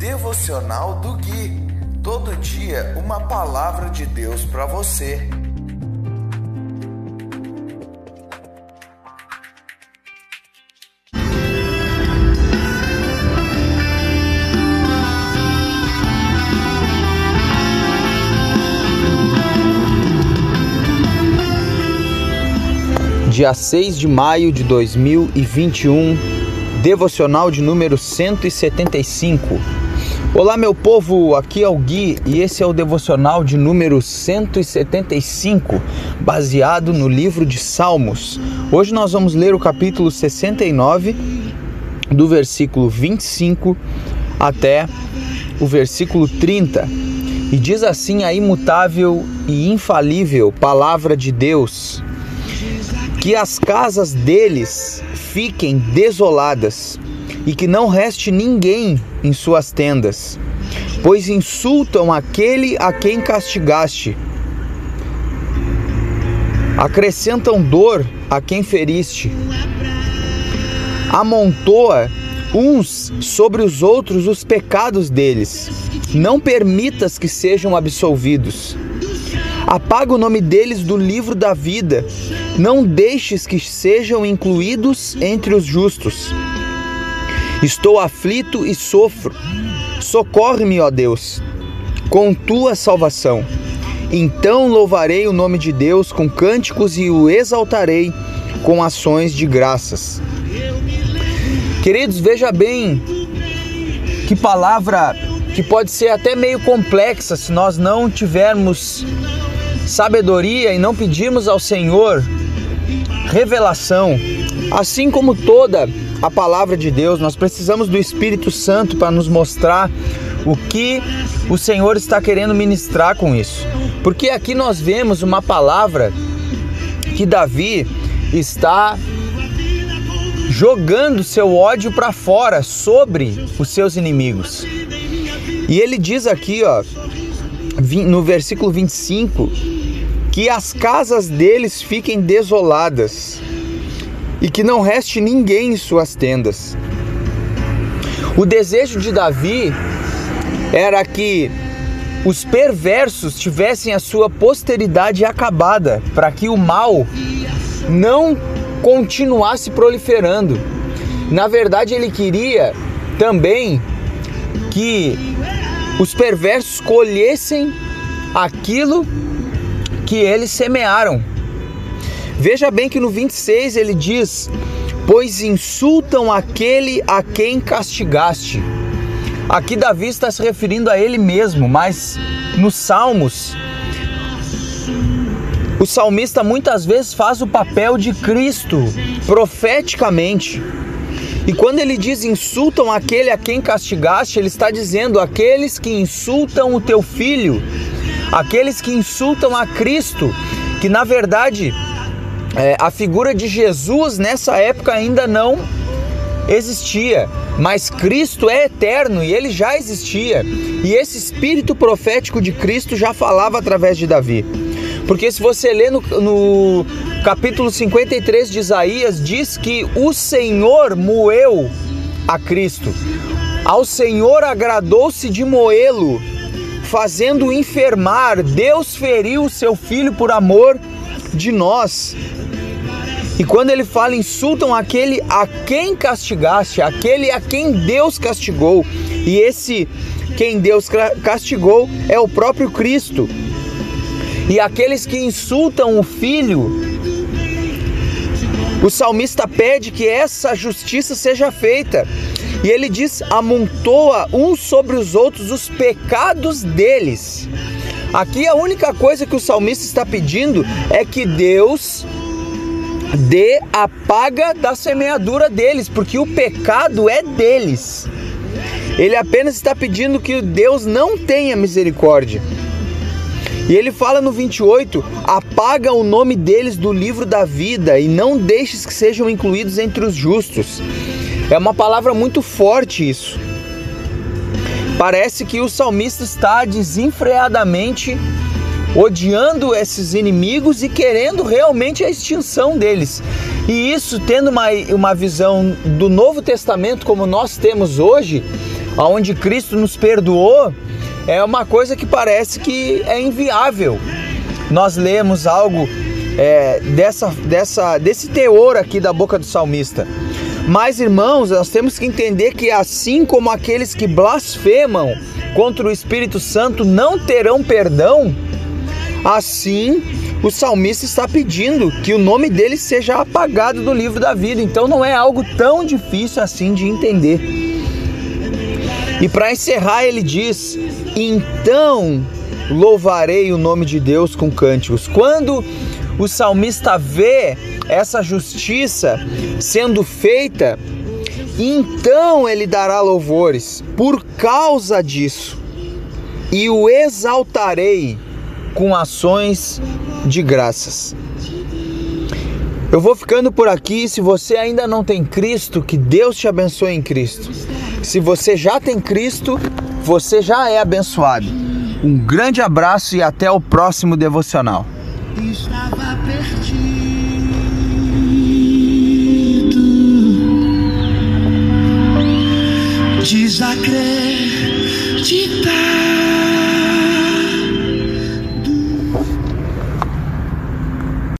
Devocional do Gui. Todo dia uma palavra de Deus para você. Dia 6 de maio de 2021, devocional de número 175. Olá, meu povo, aqui é o Gui e esse é o devocional de número 175, baseado no livro de Salmos. Hoje nós vamos ler o capítulo 69, do versículo 25 até o versículo 30. E diz assim a imutável e infalível palavra de Deus: que as casas deles fiquem desoladas e que não reste ninguém em suas tendas, pois insultam aquele a quem castigaste, acrescentam dor a quem feriste, amontoa uns sobre os outros os pecados deles, não permitas que sejam absolvidos. Apaga o nome deles do livro da vida, não deixes que sejam incluídos entre os justos. Estou aflito e sofro. Socorre-me, ó Deus, com tua salvação. Então louvarei o nome de Deus com cânticos e o exaltarei com ações de graças. Queridos, veja bem que palavra que pode ser até meio complexa se nós não tivermos sabedoria e não pedirmos ao Senhor revelação, assim como toda a palavra de Deus, nós precisamos do Espírito Santo para nos mostrar o que o Senhor está querendo ministrar com isso. Porque aqui nós vemos uma palavra que Davi está jogando seu ódio para fora sobre os seus inimigos. E ele diz aqui, ó, no versículo 25, que as casas deles fiquem desoladas e que não reste ninguém em suas tendas. O desejo de Davi era que os perversos tivessem a sua posteridade acabada, para que o mal não continuasse proliferando. Na verdade, ele queria também que os perversos colhessem aquilo que eles semearam. Veja bem que no 26 ele diz: Pois insultam aquele a quem castigaste. Aqui Davi está se referindo a ele mesmo, mas nos Salmos, o salmista muitas vezes faz o papel de Cristo profeticamente. E quando ele diz insultam aquele a quem castigaste, ele está dizendo aqueles que insultam o teu filho, aqueles que insultam a Cristo, que na verdade é, a figura de Jesus nessa época ainda não existia, mas Cristo é eterno e ele já existia. E esse espírito profético de Cristo já falava através de Davi. Porque se você lê no, no capítulo 53 de Isaías, diz que o Senhor moeu a Cristo. Ao Senhor agradou-se de moê-lo, fazendo enfermar. Deus feriu o seu filho por amor de nós. E quando ele fala, insultam aquele a quem castigaste, aquele a quem Deus castigou. E esse quem Deus castigou é o próprio Cristo. E aqueles que insultam o Filho, o salmista pede que essa justiça seja feita. E ele diz: amontoa uns sobre os outros os pecados deles. Aqui a única coisa que o salmista está pedindo é que Deus dê a paga da semeadura deles, porque o pecado é deles. Ele apenas está pedindo que Deus não tenha misericórdia. E ele fala no 28: apaga o nome deles do livro da vida e não deixes que sejam incluídos entre os justos. É uma palavra muito forte isso. Parece que o salmista está desenfreadamente odiando esses inimigos e querendo realmente a extinção deles. E isso, tendo uma, uma visão do Novo Testamento como nós temos hoje, aonde Cristo nos perdoou, é uma coisa que parece que é inviável. Nós lemos algo é, dessa, dessa, desse teor aqui da boca do salmista. Mas, irmãos, nós temos que entender que assim como aqueles que blasfemam contra o Espírito Santo não terão perdão, assim o salmista está pedindo que o nome dele seja apagado do livro da vida. Então não é algo tão difícil assim de entender. E para encerrar, ele diz: Então louvarei o nome de Deus com cânticos. Quando o salmista vê essa justiça sendo feita, então ele dará louvores por causa disso, e o exaltarei com ações de graças. Eu vou ficando por aqui. Se você ainda não tem Cristo, que Deus te abençoe em Cristo. Se você já tem Cristo, você já é abençoado. Um grande abraço e até o próximo devocional. Estava perdido,